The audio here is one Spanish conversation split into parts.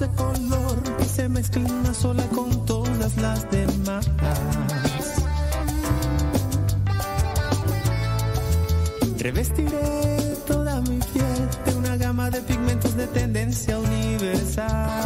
ese color y se mezcla sola con todas las demás. Revestiré toda mi piel de una gama de pigmentos de tendencia universal.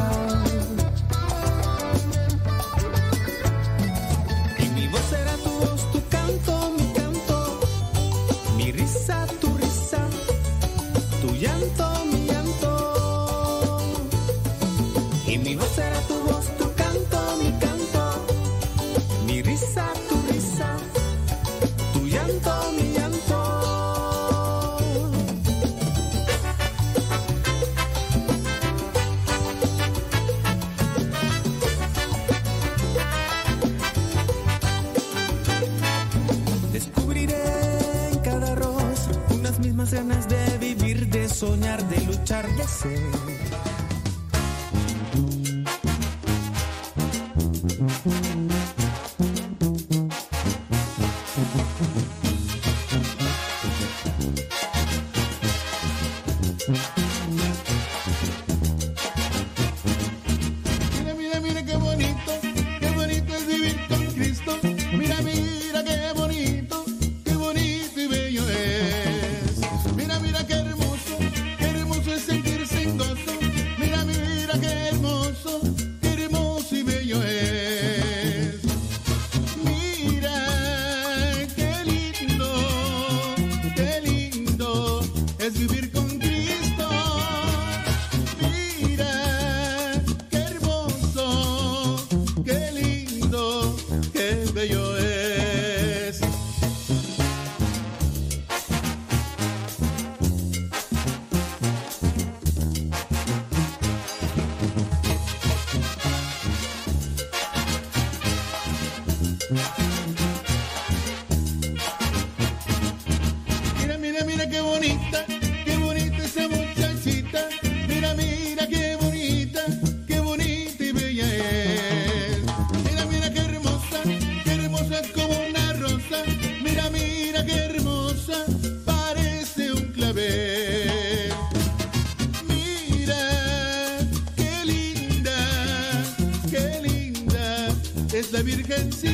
que sí.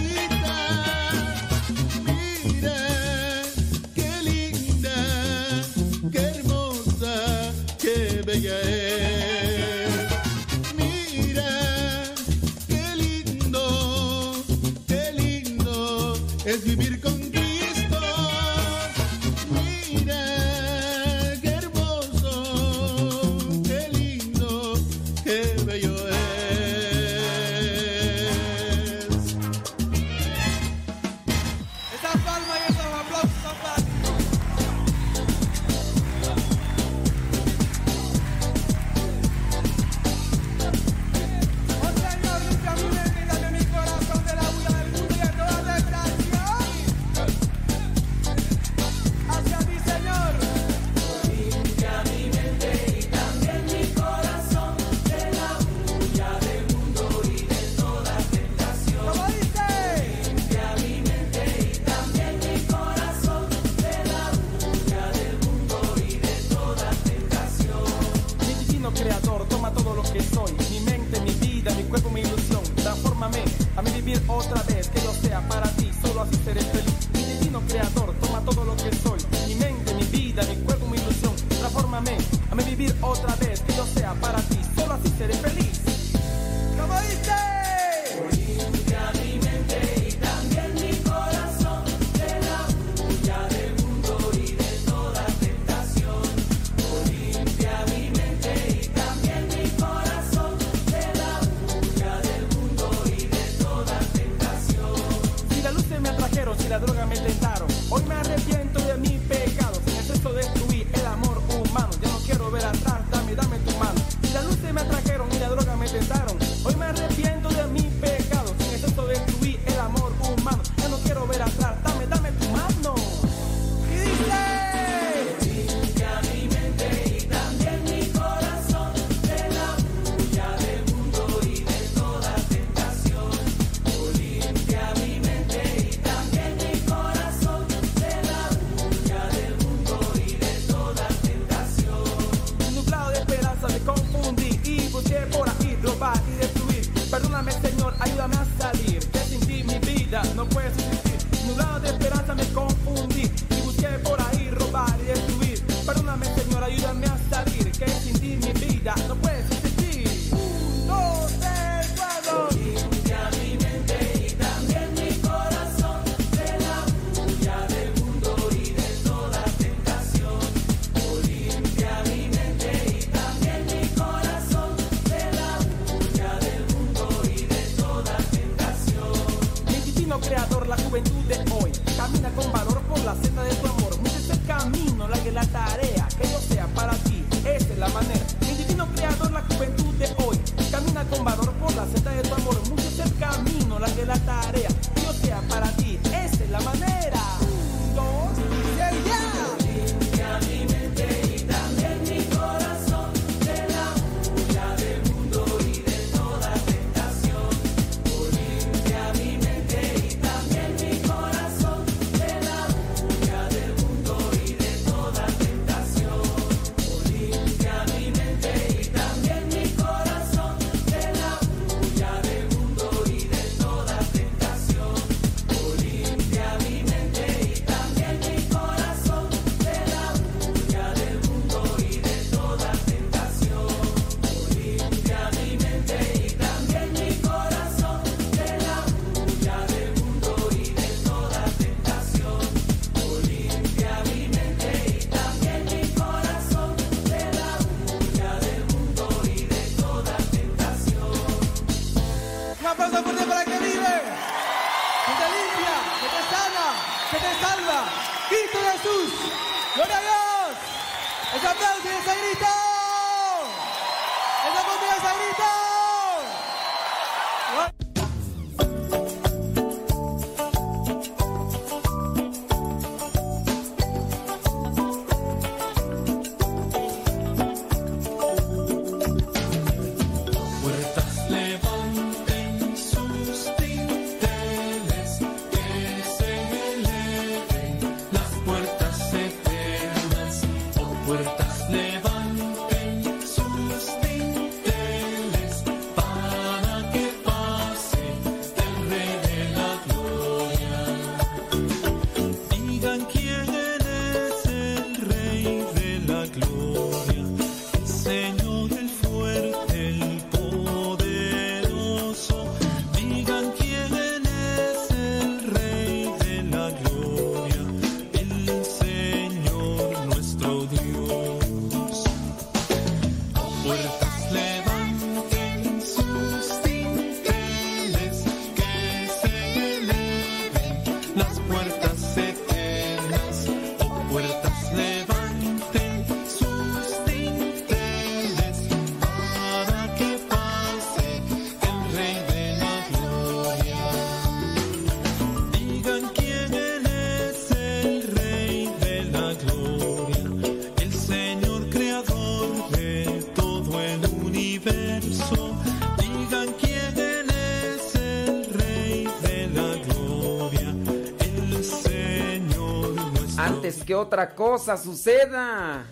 Que otra cosa suceda.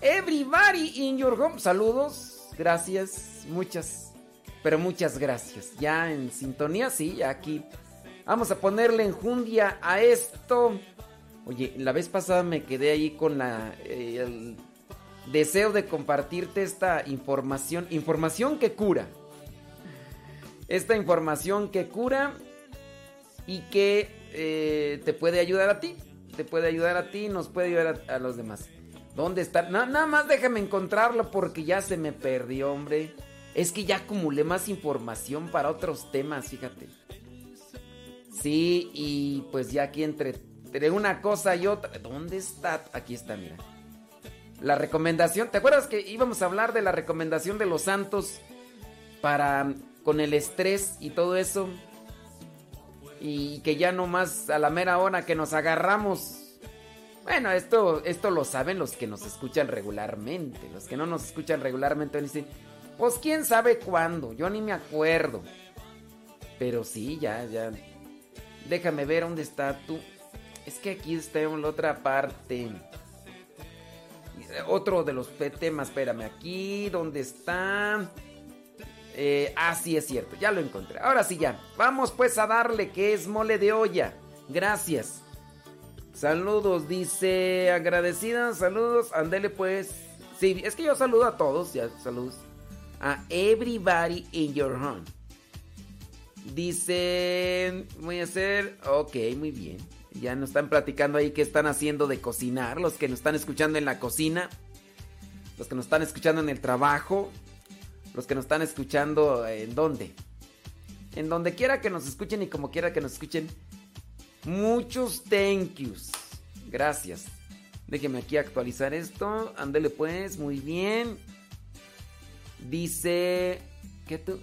Everybody in your home. Saludos. Gracias. Muchas. Pero muchas gracias. Ya en sintonía, sí, aquí. Vamos a ponerle enjundia a esto. Oye, la vez pasada me quedé ahí con la, eh, el deseo de compartirte esta información. Información que cura. Esta información que cura y que eh, te puede ayudar a ti. Te puede ayudar a ti, nos puede ayudar a, los demás. ¿Dónde está? Na- nada más déjame encontrarlo porque ya se me perdió, hombre. Es que ya acumulé más información para otros temas, fíjate. Sí, y pues ya aquí entre, entre una cosa y otra. ¿Dónde está? Aquí está, mira. La recomendación. ¿Te acuerdas que íbamos a hablar de la recomendación de los santos para con el estrés y todo eso? Y que ya no más a la mera hora que nos agarramos. Bueno, esto, esto lo saben los que nos escuchan regularmente. Los que no nos escuchan regularmente dicen, pues quién sabe cuándo, yo ni me acuerdo. Pero sí, ya, ya. Déjame ver dónde está tú. Es que aquí está en la otra parte. Otro de los temas, espérame, aquí, ¿dónde está? Eh, ah, sí, es cierto, ya lo encontré. Ahora sí, ya. Vamos pues a darle que es mole de olla. Gracias. Saludos, dice agradecida, saludos, andele pues. Sí, es que yo saludo a todos, ya, saludos. A everybody in your home. Dice, voy a hacer, ok, muy bien. Ya nos están platicando ahí qué están haciendo de cocinar, los que nos están escuchando en la cocina, los que nos están escuchando en el trabajo, los que nos están escuchando en dónde. En donde quiera que nos escuchen y como quiera que nos escuchen. Muchos thank yous. Gracias. Déjeme aquí actualizar esto. Ándele pues, muy bien. Dice... ¿Qué tú?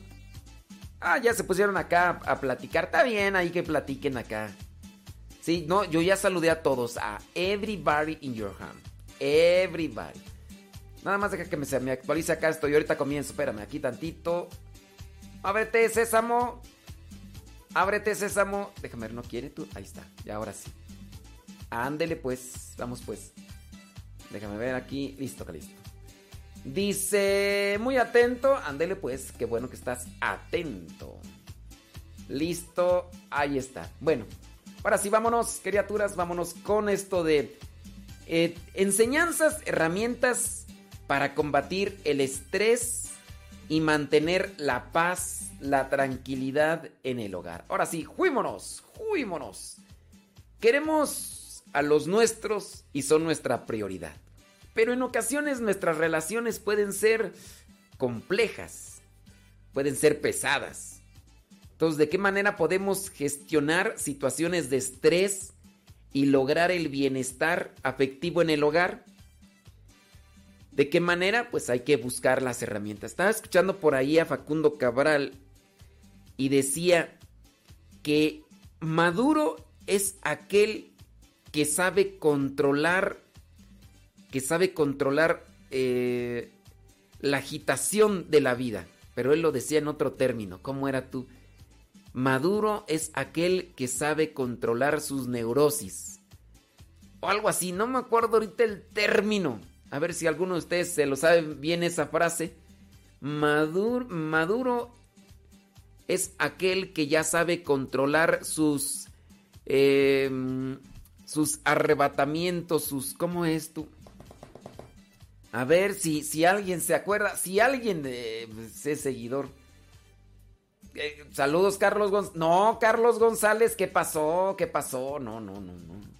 Ah, ya se pusieron acá a platicar. Está bien, ahí que platiquen acá. Sí, no, yo ya saludé a todos. A everybody in your hand. Everybody. Nada más deja que me, me actualice acá. Estoy ahorita comienzo. Espérame, aquí tantito. Ábrete, sésamo. Ábrete, sésamo. Déjame ver, ¿no quiere tú? Ahí está, ya ahora sí. Ándele pues, vamos pues. Déjame ver aquí. Listo, que listo. Dice, muy atento. Ándele pues, qué bueno que estás atento. Listo, ahí está. Bueno, ahora sí, vámonos, criaturas, vámonos con esto de eh, enseñanzas, herramientas para combatir el estrés y mantener la paz, la tranquilidad en el hogar. Ahora sí, juímonos, juímonos. Queremos a los nuestros y son nuestra prioridad. Pero en ocasiones nuestras relaciones pueden ser complejas, pueden ser pesadas. Entonces, ¿de qué manera podemos gestionar situaciones de estrés y lograr el bienestar afectivo en el hogar? ¿De qué manera? Pues hay que buscar las herramientas. Estaba escuchando por ahí a Facundo Cabral y decía que Maduro es aquel que sabe controlar, que sabe controlar eh, la agitación de la vida. Pero él lo decía en otro término. ¿Cómo era tú? Maduro es aquel que sabe controlar sus neurosis. O algo así, no me acuerdo ahorita el término. A ver si alguno de ustedes se lo sabe bien esa frase. Maduro, Maduro es aquel que ya sabe controlar sus eh, sus arrebatamientos, sus ¿cómo es tú? A ver si, si alguien se acuerda, si alguien eh, es seguidor. Eh, saludos Carlos González. No, Carlos González, ¿qué pasó? ¿Qué pasó? No, no, no, no.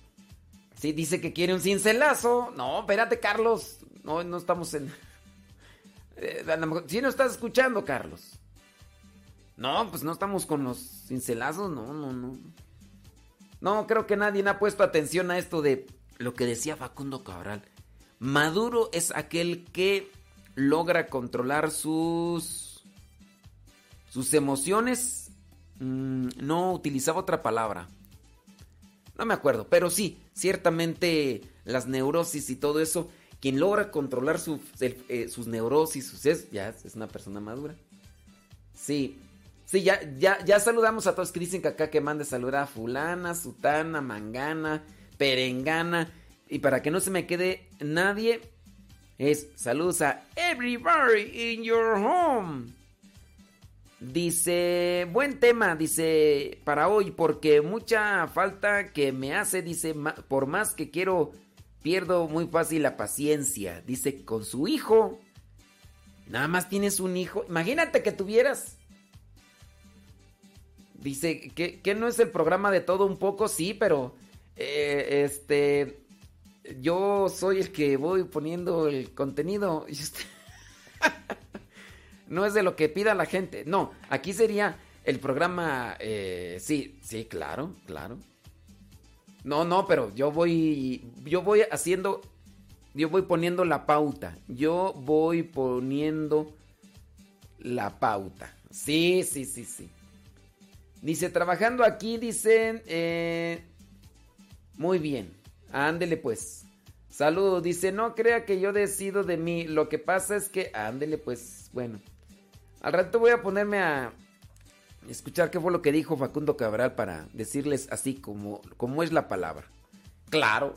Sí, dice que quiere un cincelazo. No, espérate, Carlos. No, no estamos en. Eh, si no estás escuchando, Carlos. No, pues no estamos con los cincelazos. No, no, no. No, creo que nadie ha puesto atención a esto de lo que decía Facundo Cabral. Maduro es aquel que logra controlar sus. sus emociones. Mm, no utilizaba otra palabra. No me acuerdo, pero sí, ciertamente las neurosis y todo eso, quien logra controlar eh, sus neurosis, sus, es, ya es una persona madura. Sí, sí, ya, ya, ya saludamos a todos que dicen que acá que mande saludar a fulana, sutana, mangana, perengana. Y para que no se me quede nadie, es saludos a everybody in your home. Dice, buen tema, dice, para hoy, porque mucha falta que me hace, dice, por más que quiero, pierdo muy fácil la paciencia. Dice, con su hijo, nada más tienes un hijo, imagínate que tuvieras. Dice, que, no es el programa de todo un poco, sí, pero, eh, este, yo soy el que voy poniendo el contenido. Y. no es de lo que pida la gente. No, aquí sería el programa. Eh, sí, sí, claro, claro. No, no, pero yo voy. Yo voy haciendo. Yo voy poniendo la pauta. Yo voy poniendo la pauta. Sí, sí, sí, sí. Dice, trabajando aquí, dicen. Eh, muy bien. Ándele pues. Saludos. Dice, no crea que yo decido de mí. Lo que pasa es que. Ándele pues. Bueno. Al rato voy a ponerme a escuchar qué fue lo que dijo Facundo Cabral para decirles así como, es la palabra. Claro.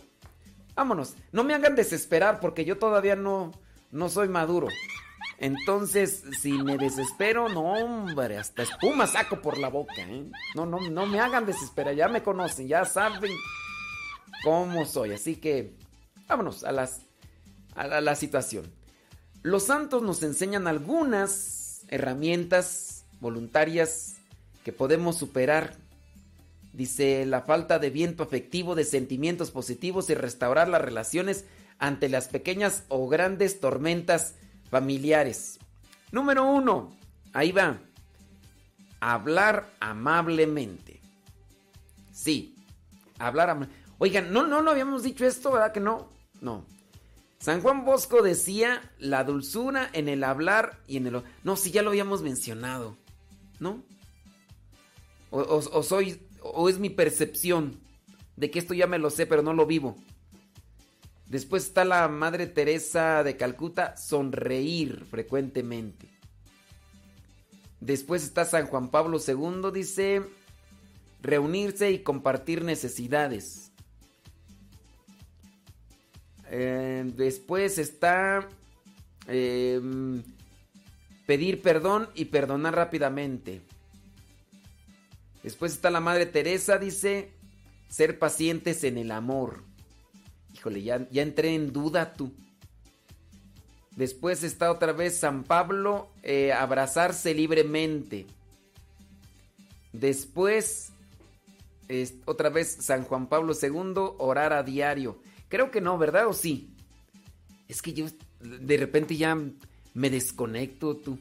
Vámonos. No me hagan desesperar porque yo todavía no, no soy maduro. Entonces, si me desespero, no, hombre, hasta espuma saco por la boca, ¿eh? No, no, no me hagan desesperar, ya me conocen, ya saben cómo soy. Así que, vámonos a, las, a la situación. Los santos nos enseñan algunas herramientas voluntarias que podemos superar. Dice la falta de viento afectivo, de sentimientos positivos y restaurar las relaciones ante las pequeñas o grandes tormentas familiares. Número uno, ahí va. Hablar amablemente. Sí, hablar. am- Oigan, no, no, no habíamos dicho esto, ¿verdad que no? No. San Juan Bosco decía la dulzura en el hablar y en el... No, sí, ya lo habíamos mencionado, ¿no? O- o soy, o es mi percepción de que esto ya me lo sé, pero no lo vivo. Después está la Madre Teresa de Calcuta, sonreír frecuentemente. Después está San Juan Pablo II, dice, reunirse y compartir necesidades. Eh, después está em, pedir perdón y perdonar rápidamente. Después está la Madre Teresa, dice, ser pacientes en el amor. Híjole, ya, ya entré en duda tú. Después está otra vez San Pablo, eh, abrazarse libremente. Después, es- otra vez San Juan Pablo II, orar a diario. Creo que no, ¿verdad? ¿O sí? Es que yo de repente ya me desconecto tú.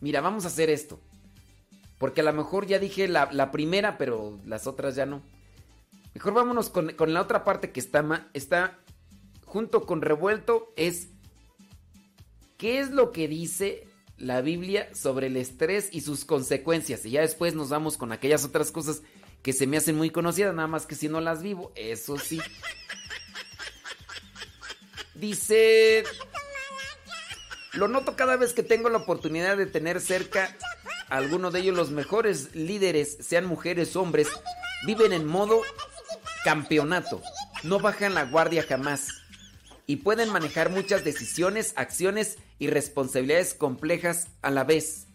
Mira, vamos a hacer esto. Porque a lo mejor ya dije la, la primera, pero las otras ya no. Mejor vámonos con, con la otra parte que está, está junto con revuelto. Es qué es lo que dice la Biblia sobre el estrés y sus consecuencias. Y ya después nos vamos con aquellas otras cosas que se me hacen muy conocidas, nada más que si no las vivo, eso sí. Dice... Lo noto cada vez que tengo la oportunidad de tener cerca a alguno de ellos los mejores líderes, sean mujeres hombres, viven en modo campeonato. No bajan la guardia jamás. Y pueden manejar muchas decisiones, acciones y responsabilidades complejas a la vez.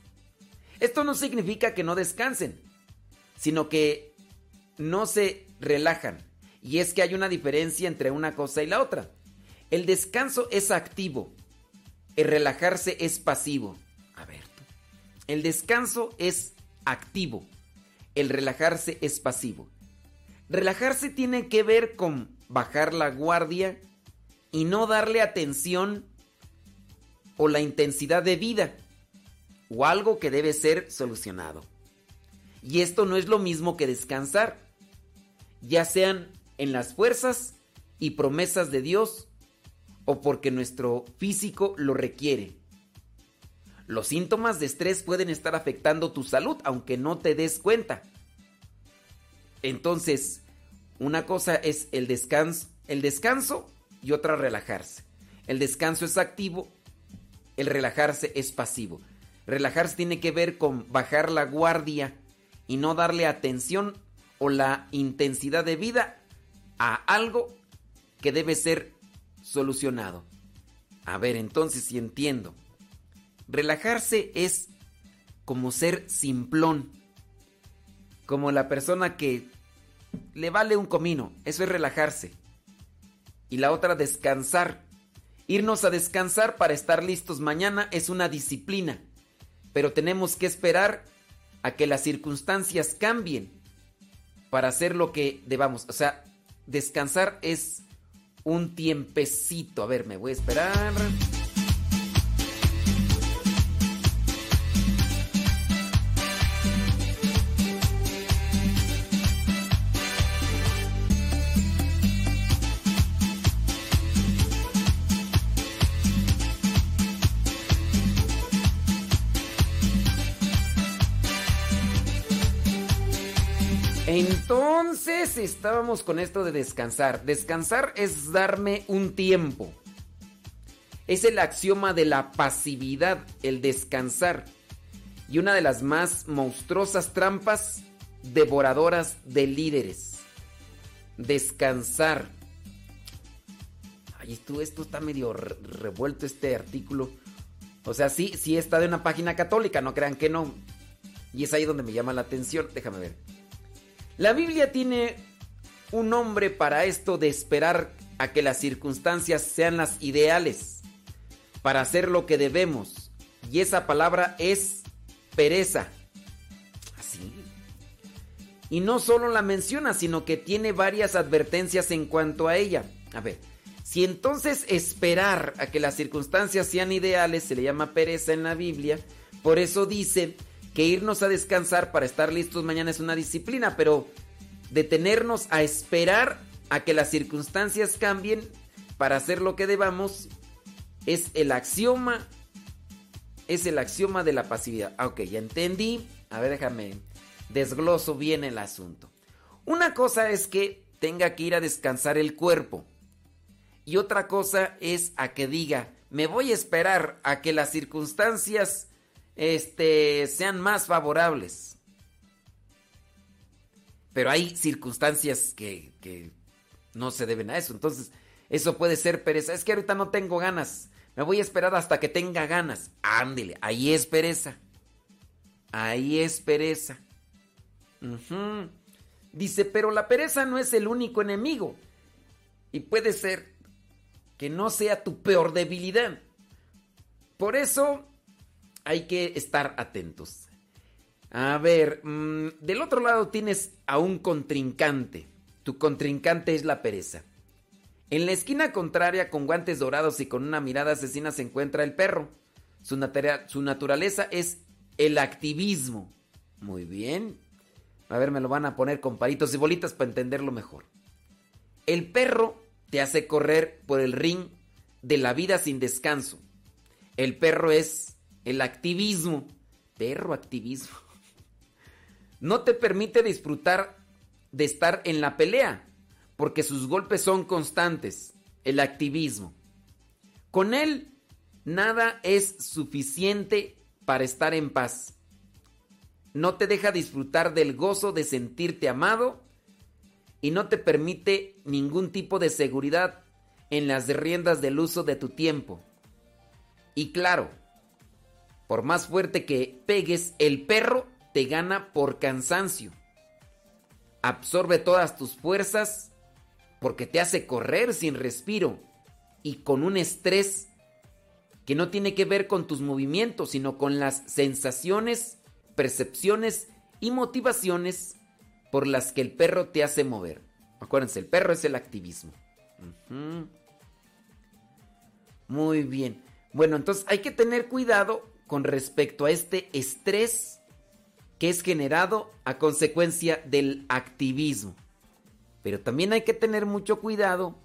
Esto no significa que no descansen, sino que no se relajan. Y es que hay una diferencia entre una cosa y la otra. El descanso es activo, el relajarse es pasivo. A ver. El descanso es activo, el relajarse es pasivo. Relajarse tiene que ver con bajar la guardia y no darle atención o la intensidad de vida o algo que debe ser solucionado. Y esto no es lo mismo que descansar, ya sean en las fuerzas y promesas de Dios o porque nuestro físico lo requiere. Los síntomas de estrés pueden estar afectando tu salud aunque no te des cuenta. Entonces, una cosa es el descanso, y otra relajarse. El descanso es activo, el relajarse es pasivo. Relajarse tiene que ver con bajar la guardia y no darle atención o la intensidad de vida a algo que debe ser solucionado. A ver, entonces si entiendo. Relajarse es como ser simplón. Como la persona que le vale un comino. Eso es relajarse. Y la otra, descansar. Irnos a descansar para estar listos mañana es una disciplina. Pero tenemos que esperar a que las circunstancias cambien para hacer lo que debamos. O sea, descansar es un tiempecito. A ver, me voy a esperar. Entonces estábamos con esto de descansar. Descansar es darme un tiempo. Es el axioma de la pasividad, el descansar. Y una de las más monstruosas trampas devoradoras de líderes. Descansar. Ay, esto, esto está medio re- revuelto este artículo. O sea, sí, sí está de una página católica, no crean que no. Y es ahí donde me llama la atención. Déjame ver. La Biblia tiene un nombre para esto de esperar a que las circunstancias sean las ideales para hacer lo que debemos. Y esa palabra es pereza. Así. Y no solo la menciona, sino que tiene varias advertencias en cuanto a ella. A ver, si entonces esperar a que las circunstancias sean ideales se le llama pereza en la Biblia, por eso dice que irnos a descansar para estar listos mañana es una disciplina, pero detenernos a esperar a que las circunstancias cambien para hacer lo que debamos, es el axioma, es el axioma de la pasividad. Ah, ok, ya entendí. A ver, déjame desgloso bien el asunto. Una cosa es que tenga que ir a descansar el cuerpo. Y otra cosa es a que diga, me voy a esperar a que las circunstancias este, sean más favorables. Pero hay circunstancias que, que no se deben a eso. Entonces, eso puede ser pereza. Es que ahorita no tengo ganas. Me voy a esperar hasta que tenga ganas. Ándele, ahí es pereza. Ahí es pereza. Dice, pero la pereza no es el único enemigo. Y puede ser que no sea tu peor debilidad. Por eso hay que estar atentos. A ver, mm, del otro lado tienes a un contrincante. Tu contrincante es la pereza. En la esquina contraria, con guantes dorados y con una mirada asesina, se encuentra el perro. Su, su naturaleza es el activismo. Muy bien. A ver, me lo van a poner con palitos y bolitas para entenderlo mejor. El perro te hace correr por el ring de la vida sin descanso. El perro es el activismo. Perro activismo. No te permite disfrutar de estar en la pelea, porque sus golpes son constantes. El activismo. Con él, nada es suficiente para estar en paz. No te deja disfrutar del gozo de sentirte amado y no te permite ningún tipo de seguridad en las riendas del uso de tu tiempo. Y claro, por más fuerte que pegues, el perro te gana por cansancio. Absorbe todas tus fuerzas porque te hace correr sin respiro y con un estrés que no tiene que ver con tus movimientos, sino con las sensaciones, percepciones y motivaciones por las que el perro te hace mover. Acuérdense, el perro es el activismo. Muy bien. Bueno, entonces hay que tener cuidado con respecto a este estrés que es generado a consecuencia del activismo. Pero también hay que tener mucho cuidado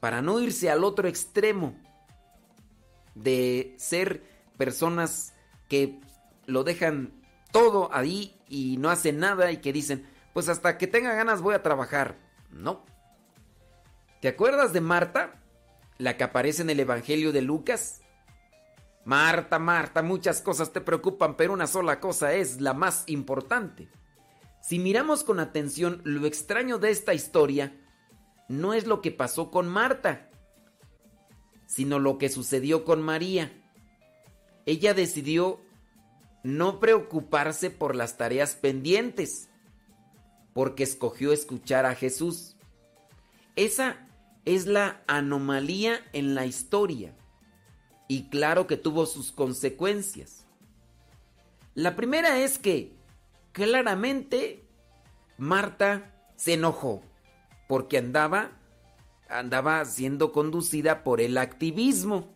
para no irse al otro extremo de ser personas que lo dejan todo ahí y no hacen nada y que dicen, pues hasta que tenga ganas voy a trabajar. No. ¿Te acuerdas de Marta? La que aparece en el Evangelio de Lucas. Marta, Marta, muchas cosas te preocupan, pero una sola cosa es la más importante. Si miramos con atención, lo extraño de esta historia no es lo que pasó con Marta, sino lo que sucedió con María. Ella decidió no preocuparse por las tareas pendientes, porque escogió escuchar a Jesús. Esa es la anomalía en la historia, y claro que tuvo sus consecuencias. La primera es que claramente Marta se enojó porque andaba andaba siendo conducida por el activismo.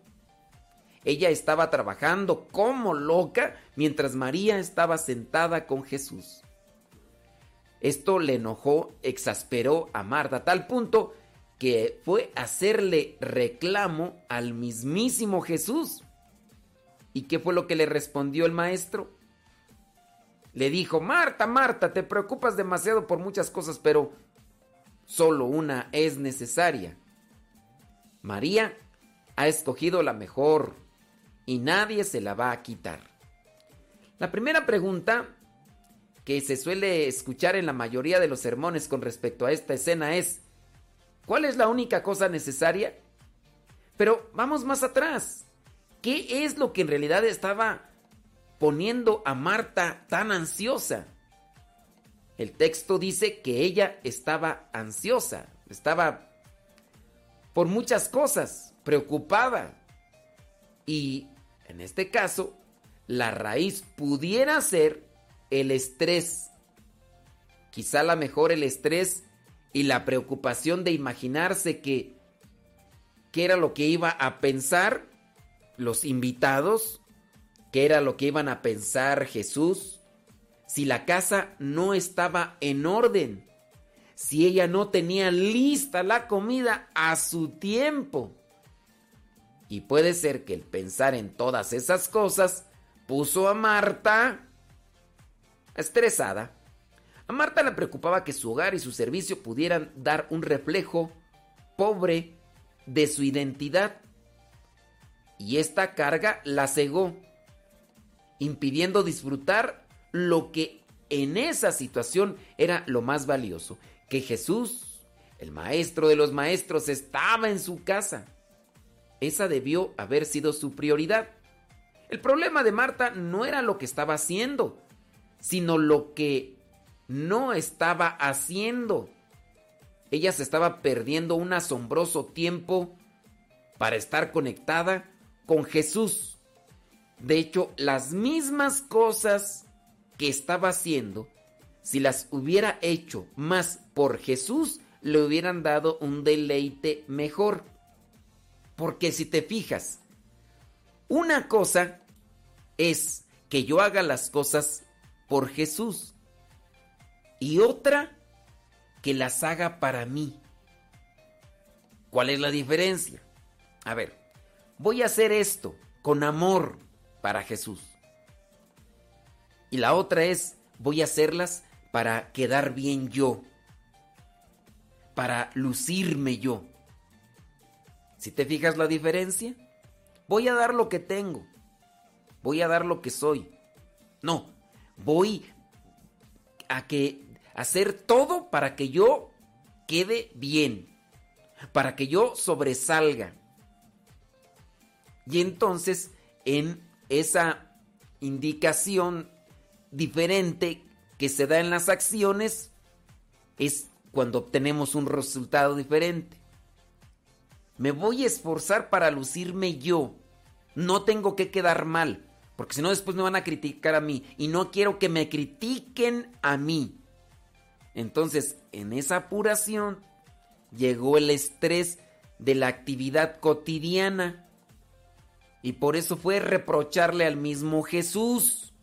Ella estaba trabajando como loca mientras María estaba sentada con Jesús. Esto le enojó, exasperó a Marta a tal punto que fue hacerle reclamo al mismísimo Jesús. ¿Y qué fue lo que le respondió el maestro? Le dijo, Marta, Marta, te preocupas demasiado por muchas cosas, pero solo una es necesaria. María ha escogido la mejor y nadie se la va a quitar. La primera pregunta que se suele escuchar en la mayoría de los sermones con respecto a esta escena es, ¿cuál es la única cosa necesaria? Pero vamos más atrás. ¿Qué es lo que en realidad estaba poniendo a Marta tan ansiosa? El texto dice que ella estaba ansiosa, estaba por muchas cosas, preocupada. Y en este caso, la raíz pudiera ser el estrés. Quizá la mejor el estrés y la preocupación de imaginarse que qué era lo que iba a pensar los invitados, qué era lo que iban a pensar Jesús, si la casa no estaba en orden. si ella no tenía lista la comida a su tiempo? Y puede ser que el pensar en todas esas cosas puso a Marta estresada. A Marta le preocupaba que su hogar y su servicio pudieran dar un reflejo pobre de su identidad. Y esta carga la cegó, impidiendo disfrutar lo que en esa situación era lo más valioso, que Jesús, el maestro de los maestros, estaba en su casa. Esa debió haber sido su prioridad. El problema de Marta no era lo que estaba haciendo, sino lo que no estaba haciendo. Ella se estaba perdiendo un asombroso tiempo para estar conectada con Jesús. De hecho, las mismas cosas que estaba haciendo, si las hubiera hecho más por Jesús, le hubieran dado un deleite mejor. Porque si te fijas, una cosa es que yo haga las cosas por Jesús y otra que las haga para mí. ¿Cuál es la diferencia? A ver, voy a hacer esto con amor para Jesús. Y la otra es, voy a hacerlas para quedar bien yo, para lucirme yo. Si te fijas la diferencia, voy a dar lo que tengo, voy a dar lo que soy. No, voy a que hacer todo para que yo quede bien, para que yo sobresalga. Y entonces en esa indicación diferente que se da en las acciones es cuando obtenemos un resultado diferente. Me voy a esforzar para lucirme yo. No tengo que quedar mal, porque si no después me van a criticar a mí y no quiero que me critiquen a mí. Entonces, en esa apuración llegó el estrés de la actividad cotidiana y por eso fue reprocharle al mismo Jesús.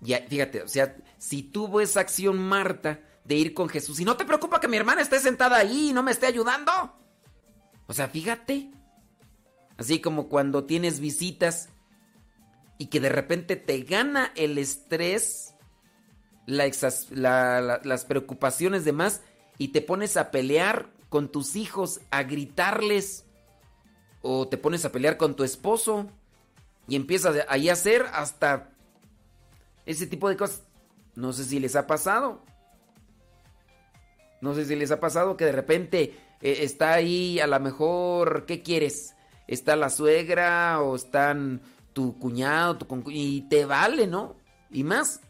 Ya, fíjate, o sea, si tuvo esa acción Marta de ir con Jesús y no te preocupa que mi hermana esté sentada ahí y no me esté ayudando. O sea, fíjate. Así como cuando tienes visitas y que de repente te gana el estrés, las preocupaciones de más y te pones a pelear con tus hijos, a gritarles o te pones a pelear con tu esposo y empiezas ahí a hacer hasta ese tipo de cosas. No sé si les ha pasado. No sé si les ha pasado que de repente eh, está ahí a lo mejor, ¿qué quieres? Está la suegra o están tu cuñado, tu y te vale, ¿no? Y más,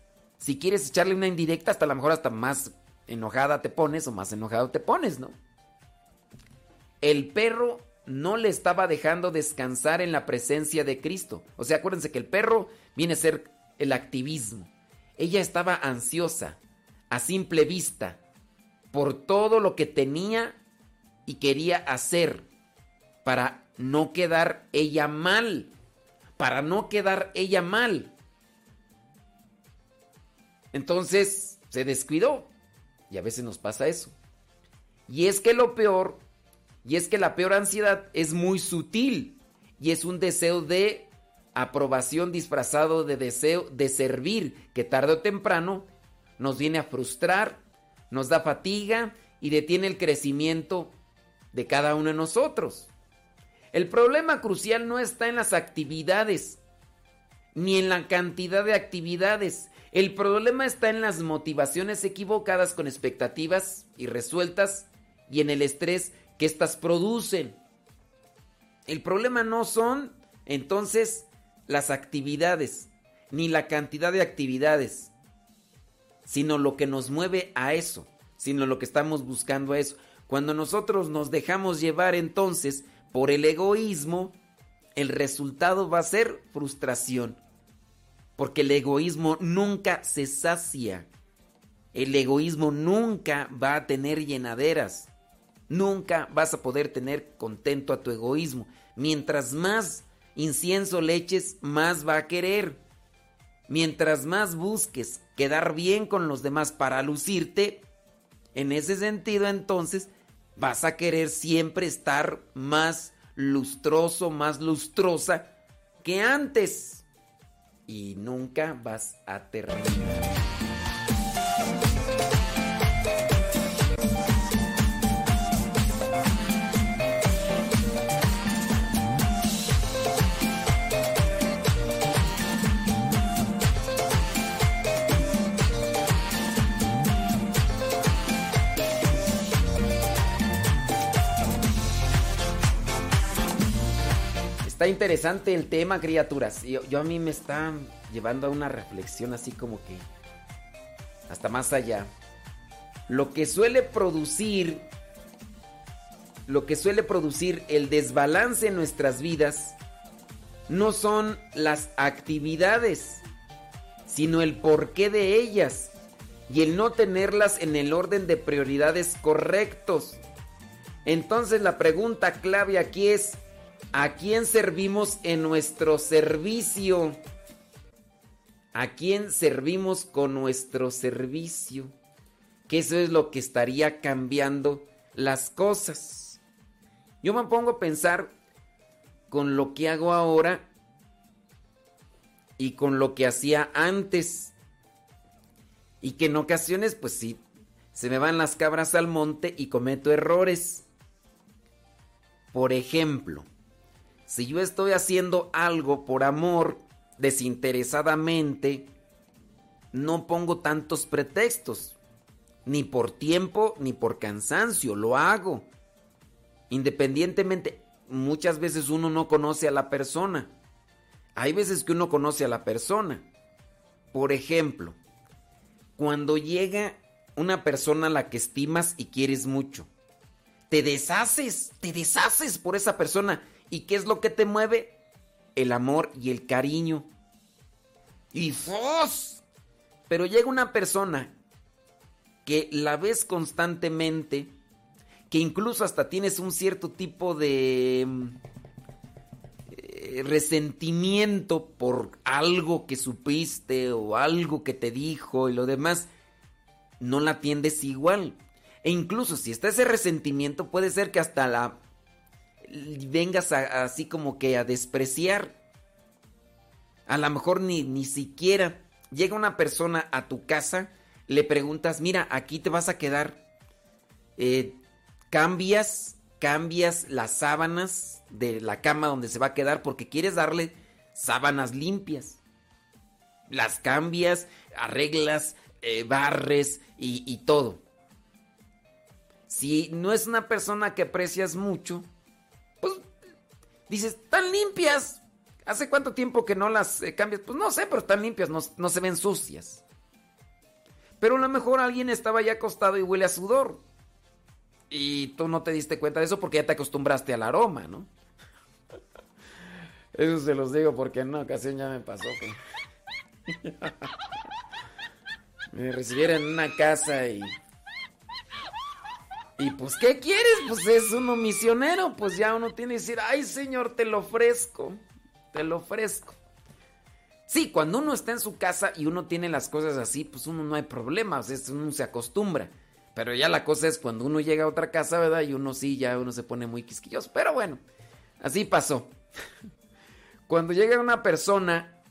si quieres echarle una indirecta, hasta a lo mejor hasta más enojada te pones o más enojado te pones, ¿no? El perro no le estaba dejando descansar en la presencia de Cristo. O sea, acuérdense que el perro viene a ser el activismo. Ella estaba ansiosa, a simple vista, por todo lo que tenía y quería hacer para no quedar ella mal, para no quedar ella mal. Entonces se descuidó y a veces nos pasa eso. Y es que lo peor, y es que la peor ansiedad es muy sutil y es un deseo de aprobación disfrazado de deseo de servir que tarde o temprano nos viene a frustrar, nos da fatiga y detiene el crecimiento de cada uno de nosotros. El problema crucial no está en las actividades, ni en la cantidad de actividades. El problema está en las motivaciones equivocadas con expectativas irresueltas y en el estrés que éstas producen. El problema no son, entonces, las actividades, ni la cantidad de actividades, sino lo que nos mueve a eso, sino lo que estamos buscando a eso. Cuando nosotros nos dejamos llevar entonces por el egoísmo, el resultado va a ser frustración. Porque el egoísmo nunca se sacia. El egoísmo nunca va a tener llenaderas. Nunca vas a poder tener contento a tu egoísmo. Mientras más incienso le eches, más va a querer. mientras más busques quedar bien con los demás para lucirte, en ese sentido entonces vas a querer siempre estar más lustroso, más lustrosa que antes. Y nunca vas a terminar. Está interesante el tema, criaturas. Yo, yo a mí me está llevando a una reflexión así como que hasta más allá. Lo que suele producir, lo que suele producir el desbalance en nuestras vidas no son las actividades, sino el porqué de ellas y el no tenerlas en el orden de prioridades correctos. Entonces la pregunta clave aquí es, ¿a quién servimos en nuestro servicio? ¿A quién servimos con nuestro servicio? Que eso es lo que estaría cambiando las cosas. Yo me pongo a pensar con lo que hago ahora y con lo que hacía antes. Y que en ocasiones, pues sí, se me van las cabras al monte y cometo errores. Por ejemplo, si yo estoy haciendo algo por amor, desinteresadamente, no pongo tantos pretextos, ni por tiempo, ni por cansancio, lo hago. Independientemente, muchas veces uno no conoce a la persona. Hay veces que uno conoce a la persona. Por ejemplo, cuando llega una persona a la que estimas y quieres mucho, te deshaces, te deshaces por esa persona. ¿Y qué es lo que te mueve? El amor y el cariño. Y ¡fos! Pero llega una persona que la ves constantemente, que incluso hasta tienes un cierto tipo de eh, resentimiento por algo que supiste o algo que te dijo y lo demás, no la atiendes igual. E incluso si está ese resentimiento, puede ser que hasta la vengas así como que a despreciar. A lo mejor ni, ni siquiera llega una persona a tu casa, le preguntas, mira, aquí te vas a quedar. Eh, cambias, cambias las sábanas de la cama donde se va a quedar porque quieres darle sábanas limpias. Las cambias, arreglas, eh, barres y todo. Si no es una persona que aprecias mucho, pues dices, están limpias. ¿Hace cuánto tiempo que no las eh, cambias? Pues no sé, pero están limpias, no, se ven sucias. Pero a lo mejor alguien estaba ya acostado y huele a sudor. Y tú no te diste cuenta de eso porque ya te acostumbraste al aroma, ¿no? Eso se los digo porque en una ocasión ya me pasó que me recibieron en una casa y y pues, ¿qué quieres? Pues es uno misionero, pues ya uno tiene que decir, ay Señor, te lo ofrezco, te lo ofrezco. Sí, cuando uno está en su casa y uno tiene las cosas así, pues uno no hay problemas, uno se acostumbra. Pero ya la cosa es cuando uno llega a otra casa, ¿verdad? Y uno sí, ya uno se pone muy quisquilloso. Pero bueno, así pasó. Cuando llega una persona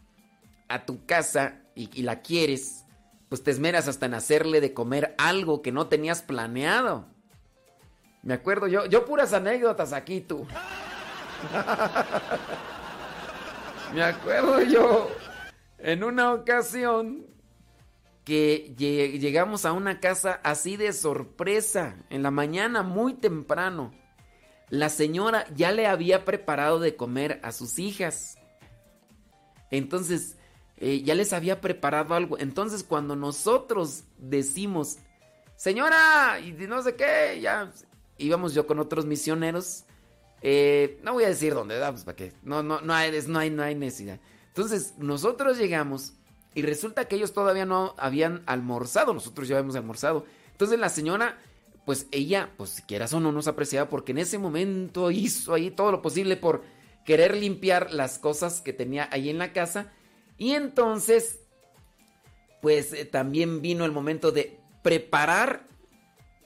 a tu casa y, y la quieres, pues te esmeras hasta en hacerle de comer algo que no tenías planeado. Me acuerdo yo, yo puras anécdotas aquí tú. Me acuerdo yo en una ocasión que lle- llegamos a una casa así de sorpresa, en la mañana muy temprano. La señora ya le había preparado de comer a sus hijas. Entonces, eh, ya les había preparado algo. Entonces, cuando nosotros decimos, señora, y no sé qué, ya íbamos yo con otros misioneros. eh, no voy a decir dónde. Pues para qué. No, no, no hay, no hay, no hay necesidad. Entonces, nosotros llegamos y resulta que ellos todavía no habían almorzado. Nosotros ya habíamos almorzado. Entonces, la señora, pues ella, pues si quieras o no, nos apreciaba porque en ese momento hizo ahí todo lo posible por querer limpiar las cosas que tenía ahí en la casa. Y entonces pues eh, también vino el momento de preparar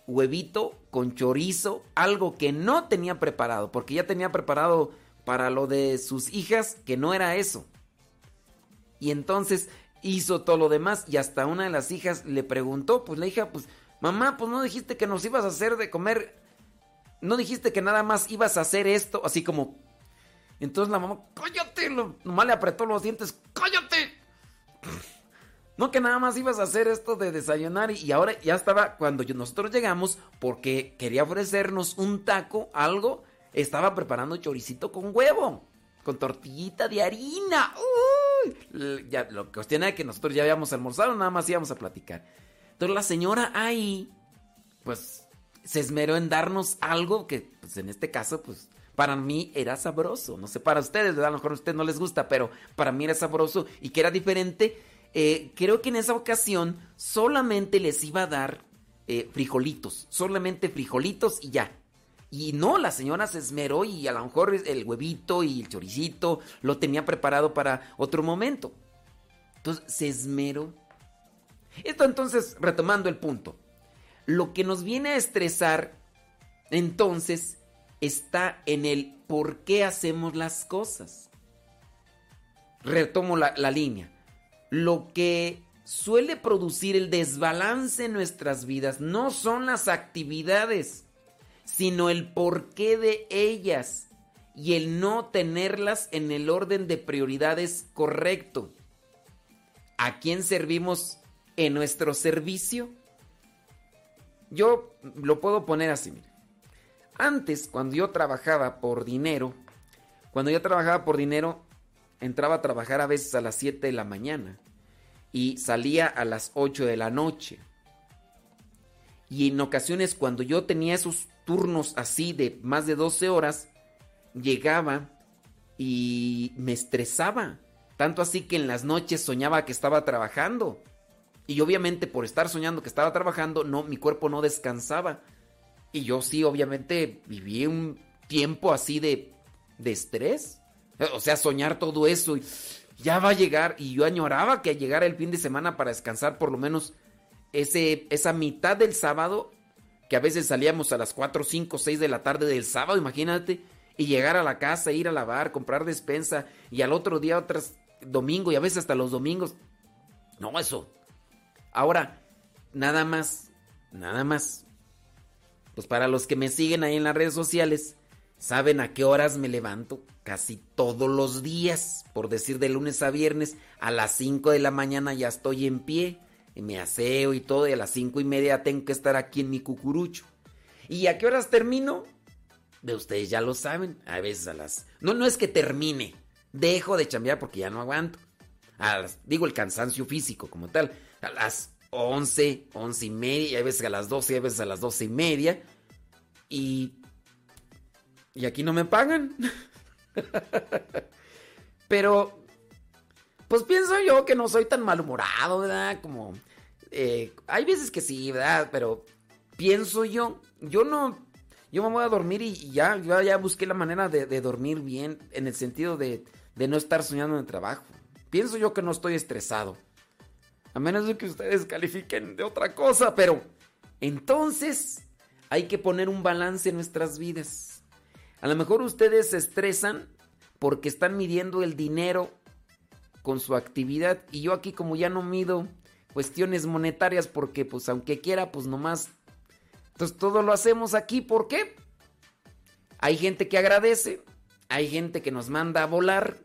huevito con chorizo, algo que no tenía preparado, porque ya tenía preparado para lo de sus hijas, que no era eso. Y entonces hizo todo lo demás y hasta una de las hijas le preguntó, pues la hija, pues, mamá, pues no dijiste que nos ibas a hacer de comer, no dijiste que nada más ibas a hacer esto, así como... Entonces la mamá, cállate, nomás le apretó los dientes, cállate. No que nada más ibas a hacer esto de desayunar y, ahora ya estaba cuando nosotros llegamos porque quería ofrecernos un taco, algo, estaba preparando choricito con huevo, con tortillita de harina. Uy, ya, lo que cuestión era que nosotros ya habíamos almorzado, nada más íbamos a platicar. Entonces la señora ahí, pues, se esmeró en darnos algo que, pues, en este caso, pues, para mí era sabroso. No sé, para ustedes, a lo mejor a ustedes no les gusta, pero para mí era sabroso y que era diferente. Eh, creo que en esa ocasión solamente les iba a dar eh, frijolitos, solamente frijolitos y ya. Y no, la señora se esmeró y a lo mejor el huevito y el choricito lo tenía preparado para otro momento. Entonces, se esmeró. Esto entonces, retomando el punto. Lo que nos viene a estresar, entonces, está en el por qué hacemos las cosas. Retomo la, la línea. Lo que suele producir el desbalance en nuestras vidas no son las actividades, sino el porqué de ellas y el no tenerlas en el orden de prioridades correcto. ¿A quién servimos en nuestro servicio? Yo lo puedo poner así. Antes, cuando yo trabajaba por dinero, cuando yo trabajaba por dinero, entraba a trabajar a veces a las 7 de la mañana y salía a las 8 de la noche. Y en ocasiones cuando yo tenía esos turnos así de más de 12 horas, llegaba y me estresaba. Tanto así que en las noches soñaba que estaba trabajando. Y obviamente por estar soñando que estaba trabajando, no, mi cuerpo no descansaba. Y yo sí, obviamente viví un tiempo así de, de estrés. O sea, soñar todo eso y ya va a llegar. Y yo añoraba que llegara el fin de semana para descansar por lo menos ese, esa mitad del sábado, que a veces salíamos a las 4, 5, 6 de la tarde del sábado, imagínate, y llegar a la casa, ir a lavar, comprar despensa, y al otro día otras domingo, y a veces hasta los domingos. No, eso. Ahora, nada más, nada más. Pues para los que me siguen ahí en las redes sociales, saben a qué horas me levanto casi todos los días, por decir de lunes a viernes, a las 5 de la mañana ya estoy en pie, y me aseo y todo, y a las cinco y media tengo que estar aquí en mi cucurucho. ¿Y a qué horas termino? De ustedes ya lo saben, a veces a las... No, no es que termine, dejo de chambear porque ya no aguanto. A las- digo el cansancio físico como tal, a las 11, 11 y media, y a veces a las 12, y a veces a las 12 y media. Y... Y aquí no me pagan. Pero... Pues pienso yo que no soy tan malhumorado, ¿verdad? Como... eh, hay veces que sí, ¿verdad? Pero pienso yo, yo no... Yo me voy a dormir y, ya, yo ya busqué la manera de, de dormir bien, en el sentido de, de no estar soñando en el trabajo. Pienso yo que no estoy estresado. A menos de que ustedes califiquen de otra cosa, pero entonces hay que poner un balance en nuestras vidas. A lo mejor ustedes se estresan porque están midiendo el dinero con su actividad y yo aquí como ya no mido cuestiones monetarias porque pues aunque quiera pues nomás entonces todo lo hacemos aquí ¿por qué? Hay gente que agradece, hay gente que nos manda a volar,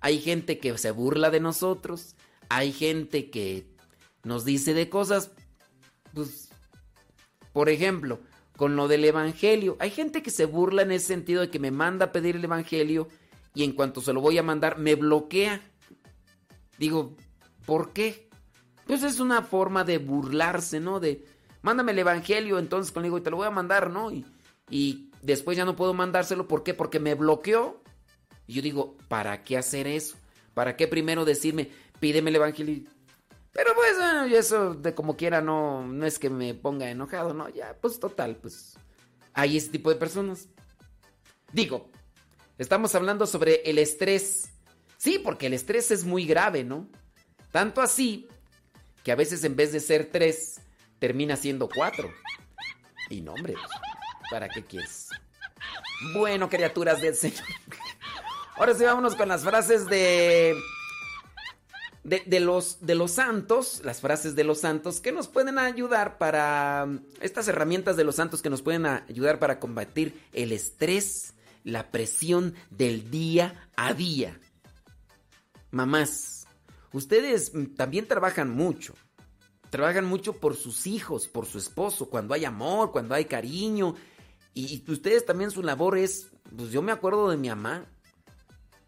hay gente que se burla de nosotros, hay gente que nos dice de cosas pues por ejemplo, con lo del evangelio, hay gente que se burla en ese sentido de que me manda a pedir el evangelio y en cuanto se lo voy a mandar me bloquea. Digo, ¿por qué? Pues es una forma de burlarse, ¿no? De, mándame el evangelio, entonces conmigo y te lo voy a mandar, ¿no? Y, y después ya no puedo mandárselo, ¿por qué? Porque me bloqueó. Y yo digo, ¿para qué hacer eso? ¿Para qué primero decirme, pídeme el evangelio? Pero pues, bueno, y eso de como quiera no, no es que me ponga enojado, ¿no? Ya, pues total, pues hay ese tipo de personas. Digo, estamos hablando sobre el estrés. Sí, porque el estrés es muy grave, ¿no? Tanto así que a veces en vez de ser tres, termina siendo cuatro. Y no, hombre, ¿para qué quieres? Bueno, criaturas del Señor. Ahora sí, vámonos con las frases de, de, los, de los santos, las frases de los santos que nos pueden ayudar para, estas herramientas de los santos que nos pueden ayudar para combatir el estrés, la presión del día a día. Mamás, ustedes también trabajan mucho. Trabajan mucho por sus hijos, por su esposo, cuando hay amor, cuando hay cariño. Y, y ustedes también su labor es, pues yo me acuerdo de mi mamá.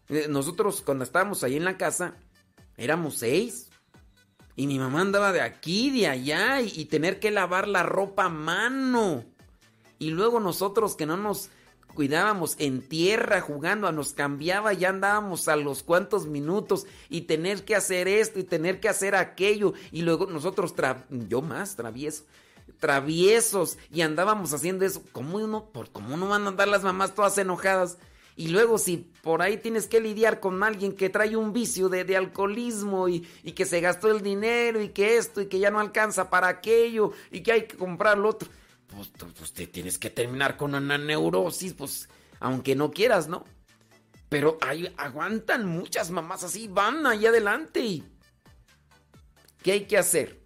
Eh, Nosotros cuando estábamos ahí en la casa, éramos seis. Y mi mamá andaba de aquí, de allá, y, tener que lavar la ropa a mano. Y luego nosotros que no nos cuidábamos en tierra jugando, nos cambiaba, ya andábamos a los cuantos minutos y tener que hacer esto y tener que hacer aquello y luego nosotros, yo más travieso, traviesos y andábamos haciendo eso, ¿cómo uno, por cómo no van a andar las mamás todas enojadas? Y luego si por ahí tienes que lidiar con alguien que trae un vicio de, de alcoholismo y, y que se gastó el dinero y que esto y que ya no alcanza para aquello y que hay que comprar lo otro pues, pues tienes que terminar con una neurosis, pues, aunque no quieras, ¿no? Pero hay, aguantan muchas mamás así, van ahí adelante y... ¿Qué hay que hacer?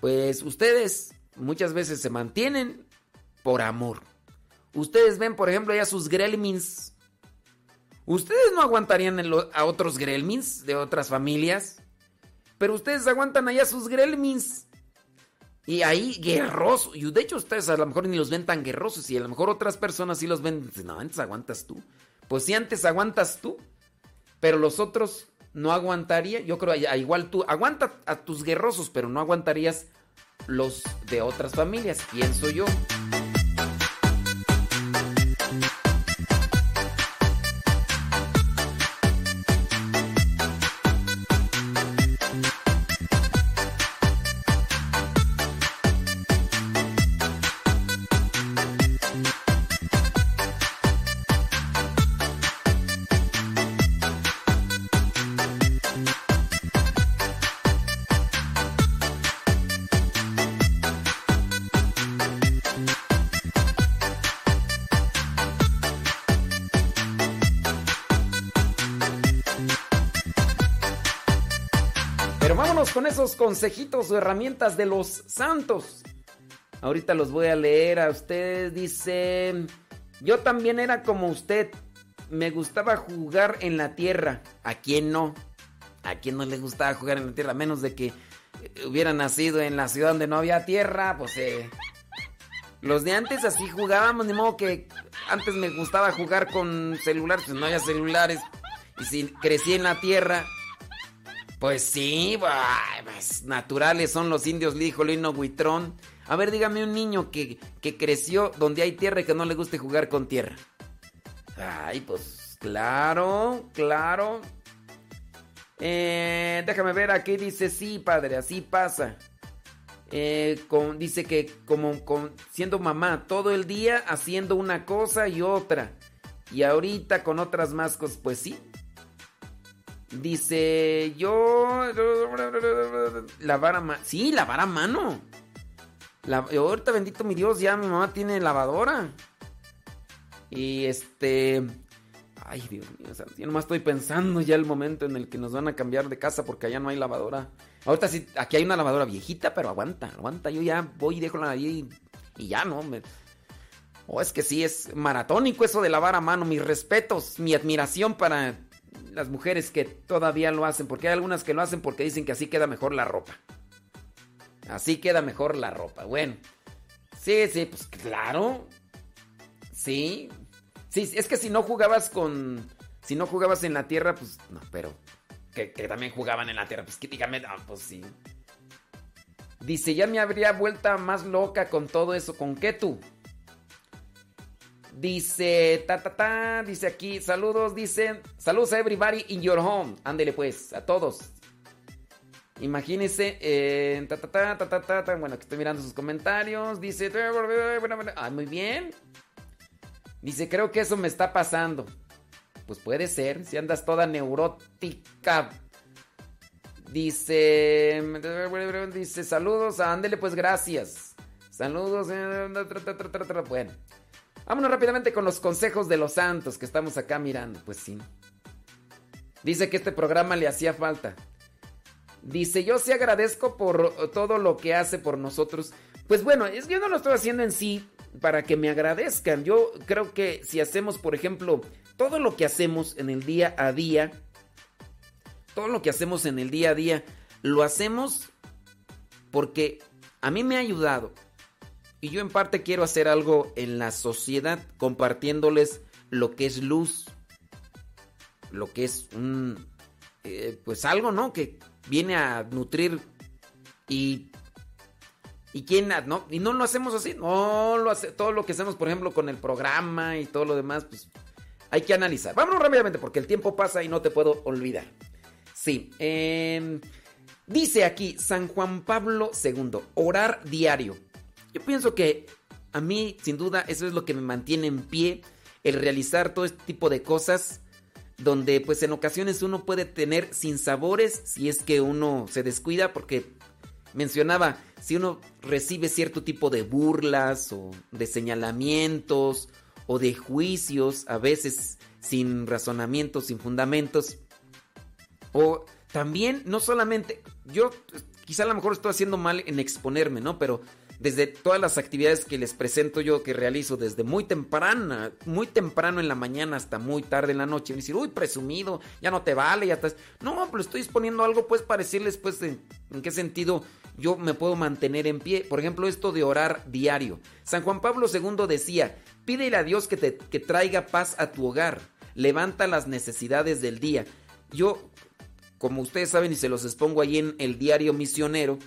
Pues ustedes muchas veces se mantienen por amor. Ustedes ven, por ejemplo, ya sus gremlins. Ustedes no aguantarían a otros gremlins de otras familias. Pero ustedes aguantan allá sus gremlins. Y ahí guerrosos. Y de hecho ustedes a lo mejor ni los ven tan guerrosos. Y a lo mejor otras personas sí los ven. No, antes aguantas tú. Pues sí, antes aguantas tú. Pero los otros no aguantaría. Yo creo, igual tú. Aguanta a tus guerrosos, pero no aguantarías los de otras familias. Pienso yo. Vámonos con esos consejitos o herramientas de los santos. Ahorita los voy a leer a ustedes. Dice, yo también era como usted. Me gustaba jugar en la tierra. ¿A quién no? ¿A quién no le gustaba jugar en la tierra? Menos de que hubiera nacido en la ciudad donde no había tierra, pues eh, los de antes así jugábamos, de modo que antes me gustaba jugar con celulares, pues no había celulares. Y si crecí en la tierra, pues sí, pues naturales son los indios, le dijo Lino Huitrón. A ver, dígame un niño que, que creció donde hay tierra y que no le guste jugar con tierra. Ay, pues claro, claro. Eh, déjame ver, aquí dice, sí, padre, así pasa. Eh, con, dice que como con, siendo mamá todo el día haciendo una cosa y otra. Y ahorita con otras más cosas, pues sí. Dice, yo... Lavar a mano. Sí, lavar a mano. La, ahorita, bendito mi Dios, ya mi mamá tiene lavadora. Y este... Ay, Dios mío, o sea, yo nomás estoy pensando ya el momento en el que nos van a cambiar de casa porque allá no hay lavadora. Ahorita sí, aquí hay una lavadora viejita, pero aguanta, aguanta. Yo ya voy y dejo la ahí y, ya no. Me... Oh, es que sí, es maratónico eso de lavar a mano. Mis respetos, mi admiración para las mujeres que todavía lo hacen. Porque hay algunas que lo hacen porque dicen que así queda mejor la ropa. Así queda mejor la ropa. Bueno. Sí, sí, pues claro. Sí, Sí, es que si no jugabas con. Si no jugabas en la tierra, pues. No, pero. Que, también jugaban en la tierra. Pues que dígame, pues sí. Dice, ya me habría vuelta más loca con todo eso. ¿Con qué tú? Dice, ta, ta, ta, dice aquí, saludos, dice, saludos a everybody in your home. Ándele pues, a todos. Imagínense, eh, ta, ta, ta, ta, ta, ta, bueno, que estoy mirando sus comentarios. Dice, ah, muy bien. Dice, creo que eso me está pasando. Pues puede ser, si andas toda neurótica. Dice, dice saludos, ándele pues gracias. Saludos. eh. Bueno, vámonos rápidamente con los consejos de los santos que estamos acá mirando. Pues sí. Dice que este programa le hacía falta. Dice, yo sí agradezco por todo lo que hace por nosotros. Pues bueno, es que yo no lo estoy haciendo en sí para que me agradezcan. Yo creo que si hacemos, por ejemplo, todo lo que hacemos en el día a día, todo lo que hacemos en el día a día, lo hacemos porque a mí me ha ayudado. Y yo en parte quiero hacer algo en la sociedad compartiéndoles lo que es luz, lo que es un, eh, pues algo, ¿no? Que viene a nutrir y y quién no y no lo hacemos así, no lo hace todo lo que hacemos, por ejemplo, con el programa y todo lo demás, pues hay que analizar. Vámonos rápidamente porque el tiempo pasa y no te puedo olvidar. Sí, eh, dice aquí San Juan Pablo II, orar diario. Yo pienso que a mí, sin duda, eso es lo que me mantiene en pie, el realizar todo este tipo de cosas, donde pues en ocasiones uno puede tener sinsabores si es que uno se descuida, porque mencionaba, si uno recibe cierto tipo de burlas o de señalamientos o de juicios, a veces sin razonamientos, sin fundamentos, o también, no solamente, yo quizá a lo mejor estoy haciendo mal en exponerme, ¿no? Pero desde todas las actividades que les presento yo, que realizo desde muy temprana, muy temprano en la mañana hasta muy tarde en la noche, y decir, uy, presumido, ya no te vale, ya estás. No, pero estoy exponiendo algo, pues, para decirles, pues, en, qué sentido yo me puedo mantener en pie. Por ejemplo, esto de orar diario. San Juan Pablo II decía, pídele a Dios que te que traiga paz a tu hogar, levanta las necesidades del día. Yo, como ustedes saben y se los expongo ahí en el diario misionero,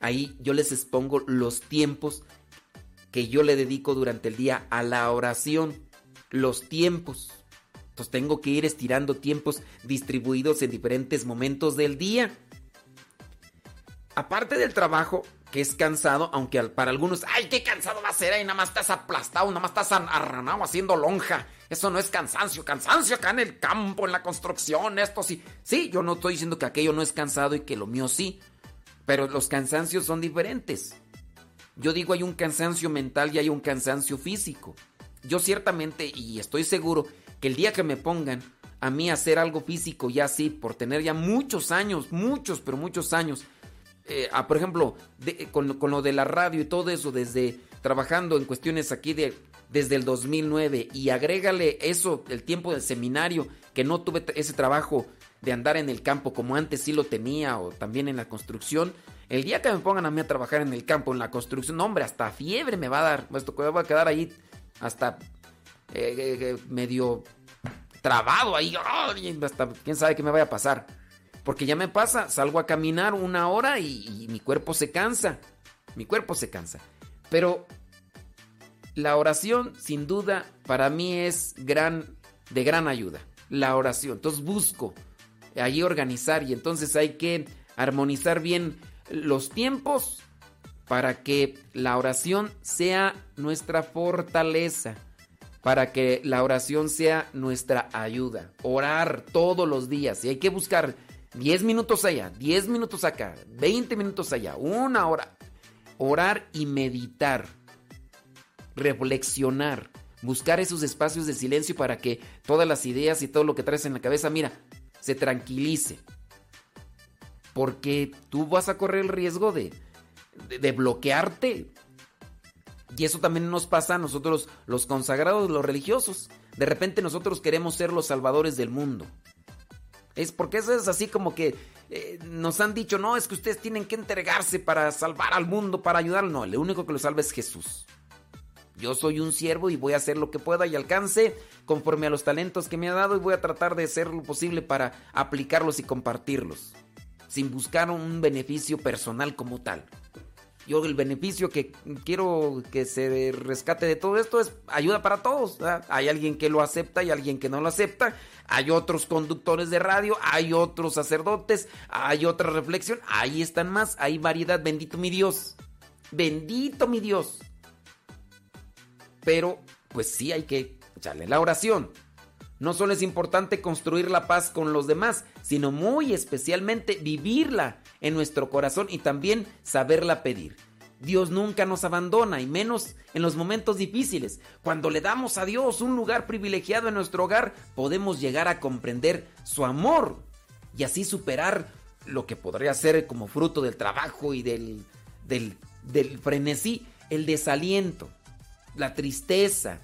ahí yo les expongo los tiempos que yo le dedico durante el día a la oración. Los tiempos. Entonces tengo que ir estirando tiempos distribuidos en diferentes momentos del día. Aparte del trabajo, que es cansado, aunque para algunos, ¡ay, qué cansado va a ser! Ahí nada más estás aplastado, nada más estás arranado haciendo lonja. Eso no es cansancio, cansancio acá en el campo, en la construcción, esto sí. Sí, yo no estoy diciendo que aquello no es cansado y que lo mío sí. Pero los cansancios son diferentes. Yo digo hay un cansancio mental y hay un cansancio físico. Yo ciertamente, y estoy seguro, que el día que me pongan a mí a hacer algo físico ya sí, por tener ya muchos años, muchos, pero muchos años, eh, ah, por ejemplo, de, con, con, lo de la radio y todo eso, desde trabajando en cuestiones aquí de desde el 2009 y agrégale eso, el tiempo del seminario, que no tuve ese trabajo de andar en el campo como antes sí lo tenía o también en la construcción. El día que me pongan a mí a trabajar en el campo, en la construcción, hombre, hasta fiebre me va a dar. Esto voy a quedar ahí hasta eh, eh, medio trabado ahí. Hasta quién sabe qué me vaya a pasar. Porque ya me pasa, salgo a caminar una hora y, y mi cuerpo se cansa. Mi cuerpo se cansa. Pero la oración, sin duda, para mí es gran, de gran ayuda. La oración. Entonces busco ahí organizar y entonces hay que armonizar bien los tiempos para que la oración sea nuestra fortaleza, para que la oración sea nuestra ayuda. Orar todos los días y hay que buscar 10 minutos allá, 10 minutos acá, 20 minutos allá, una hora. Orar y meditar, reflexionar, buscar esos espacios de silencio para que todas las ideas y todo lo que traes en la cabeza, mira, se tranquilice. Porque tú vas a correr el riesgo de, de, bloquearte. Y eso también nos pasa a nosotros los consagrados, los religiosos. De repente nosotros queremos ser los salvadores del mundo. Es porque eso es así como que eh, nos han dicho, no, es que ustedes tienen que entregarse para salvar al mundo, para ayudar. No, el único que lo salva es Jesús. Yo soy un siervo y voy a hacer lo que pueda y alcance conforme a los talentos que me ha dado y voy a tratar de hacer lo posible para aplicarlos y compartirlos, sin buscar un beneficio personal como tal. Yo el beneficio que quiero que se rescate de todo esto es ayuda para todos. Hay alguien que lo acepta y alguien que no lo acepta. Hay otros conductores de radio, hay otros sacerdotes, hay otra reflexión. Ahí están más, hay variedad. Bendito mi Dios. Bendito mi Dios pero pues sí hay que echarle la oración. No solo es importante construir la paz con los demás, sino muy especialmente vivirla en nuestro corazón y también saberla pedir. Dios nunca nos abandona y menos en los momentos difíciles. Cuando le damos a Dios un lugar privilegiado en nuestro hogar, podemos llegar a comprender su amor y así superar lo que podría ser como fruto del trabajo y del, del, del frenesí, el desaliento, la tristeza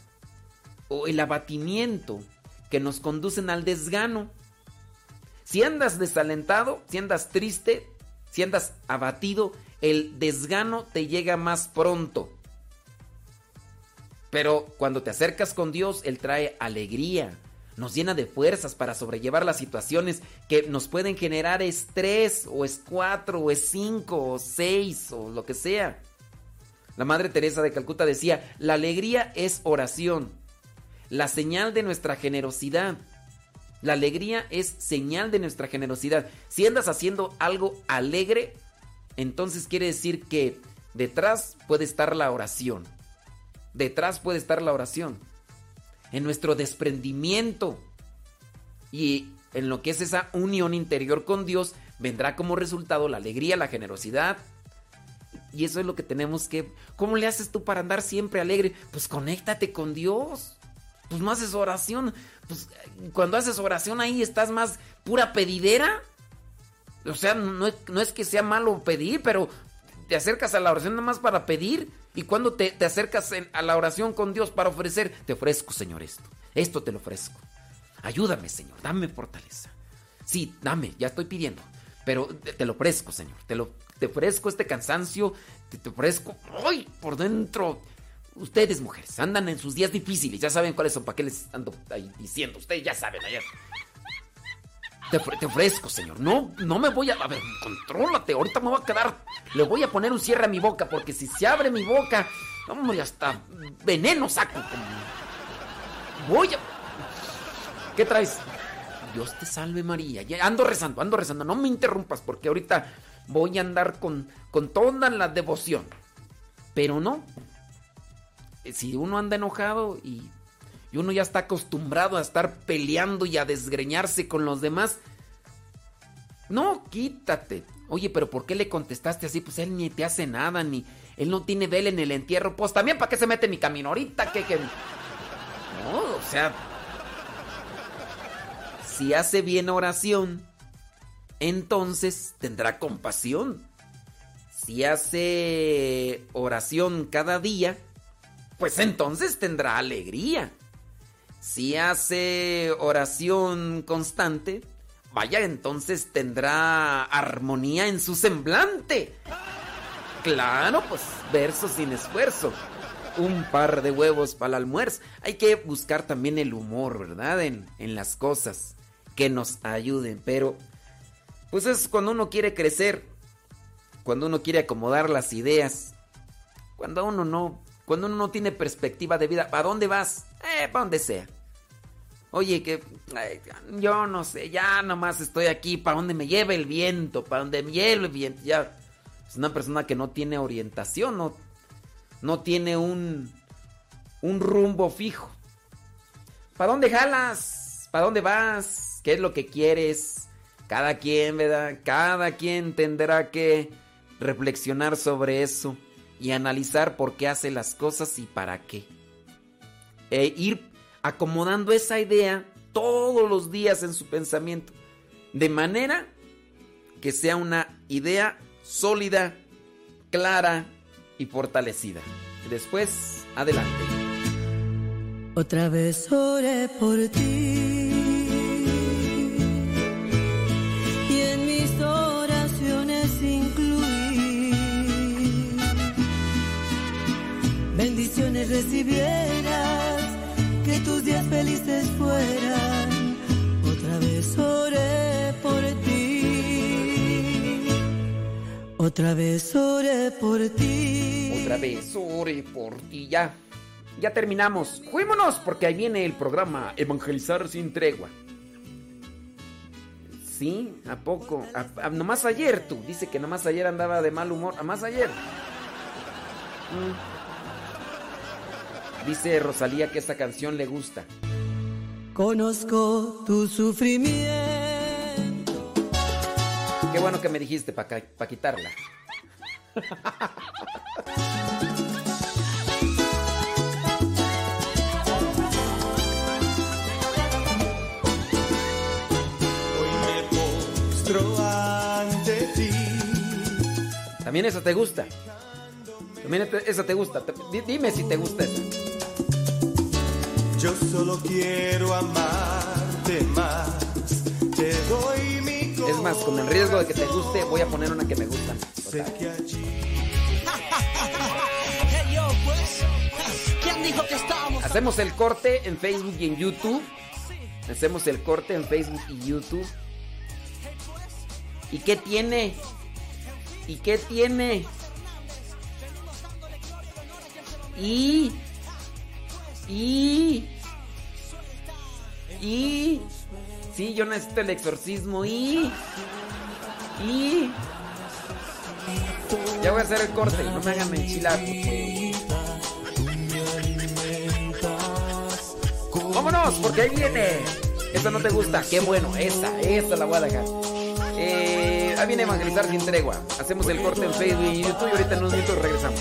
o el abatimiento que nos conducen al desgano. Si andas desalentado, si andas triste, si andas abatido, el desgano te llega más pronto. Pero cuando te acercas con Dios, Él trae alegría, nos llena de fuerzas para sobrellevar las situaciones que nos pueden generar estrés, o es cuatro, o es cinco, o seis, o lo que sea. La Madre Teresa de Calcuta decía, la alegría es oración, la señal de nuestra generosidad. La alegría es señal de nuestra generosidad. Si andas haciendo algo alegre, entonces quiere decir que detrás puede estar la oración. Detrás puede estar la oración. En nuestro desprendimiento y en lo que es esa unión interior con Dios, vendrá como resultado la alegría, la generosidad. Y eso es lo que tenemos que... ¿Cómo le haces tú para andar siempre alegre? Pues conéctate con Dios. Pues no haces oración. Pues cuando haces oración ahí estás más pura pedidera. O sea, no es, no es que sea malo pedir, pero te acercas a la oración nada más para pedir. Y cuando te, te acercas a la oración con Dios para ofrecer, te ofrezco, Señor, esto. Esto te lo ofrezco. Ayúdame, Señor, dame fortaleza. Sí, dame, ya estoy pidiendo. Pero te, te lo ofrezco, Señor. Te, lo, te ofrezco este cansancio. Te, te ofrezco. ¡Ay! Por dentro. Ustedes, mujeres, andan en sus días difíciles. Ya saben cuáles son. ¿Para qué les ando ahí diciendo? Ustedes ya saben ayer. Te, te ofrezco, señor. No, no me voy a. A ver, contrólate. Ahorita me voy a quedar. Le voy a poner un cierre a mi boca. Porque si se abre mi boca. Hombre, hasta veneno saco. Voy a. ¿Qué traes? Dios te salve María. Ando rezando, ando rezando. No me interrumpas porque ahorita voy a andar con, con toda la devoción. Pero no. Eh, Si uno anda enojado y, y uno ya está acostumbrado a estar peleando y a desgreñarse con los demás, no, quítate. Oye, pero ¿por qué le contestaste así? Pues él ni te hace nada, ni él no tiene vela en el entierro. Pues también, ¿para qué se mete mi camino ahorita? Que, que... No, o sea, si hace bien oración, entonces tendrá compasión. Si hace oración cada día, pues entonces tendrá alegría. Si hace oración constante, vaya, entonces tendrá armonía en su semblante. Claro, pues verso sin esfuerzo. Un par de huevos para el almuerzo. Hay que buscar también el humor, ¿verdad? En, en las cosas que nos ayuden. Pero, pues es cuando uno quiere crecer, cuando uno quiere acomodar las ideas, cuando uno no, cuando uno no tiene perspectiva de vida. ¿Para dónde vas? Eh, para donde sea. Oye, que yo no sé, ya nomás estoy aquí, para donde me lleve el viento, para donde me lleve el viento. Ya es una persona que no tiene orientación, no, no tiene un, un rumbo fijo. ¿Para dónde jalas? ¿Para dónde vas? ¿Qué es lo que quieres? Cada quien, ¿verdad? Cada quien tendrá que reflexionar sobre eso y analizar por qué hace las cosas y para qué. E ir acomodando esa idea todos los días en su pensamiento. De manera que sea una idea sólida, clara y fortalecida. Después, adelante. Otra vez oré por ti recibieras, que tus días felices fueran. Otra vez oré por ti, otra vez oré por ti. Otra vez, ore por ti ya. Ya terminamos. Fuímonos porque ahí viene el programa Evangelizar sin tregua. Sí, ¿a poco? A, a- nomás ayer tú. Dice que nomás ayer andaba de mal humor. ¿A más ayer? Mm. Dice Rosalía que esa canción le gusta. conozco tu sufrimiento. Qué bueno que me dijiste para quitarla. Hoy me postro ante ti. También esa te gusta. También esa te gusta. Dime si te gusta esa. Yo solo quiero amarte más. Te doy mi Es más, con el riesgo de que te guste, voy a poner una que me gusta. Sé que allí Hey, yo, pues. ¿Quién dijo que estábamos? Hacemos el corte en Facebook y en YouTube. Hacemos el corte en Facebook y YouTube. ¿Y qué tiene? ¿Y qué tiene? Y. Y. Y. Sí, yo necesito el exorcismo. Y. Y. Ya voy a hacer el corte. No me hagan enchilar. ¡Vámonos! Porque ahí viene. Esta no te gusta. Qué bueno. Esta, esta la voy a dejar. Eh, ahí viene Evangelizar sin tregua. Hacemos el corte en Facebook y YouTube y ahorita en unos minutos regresamos.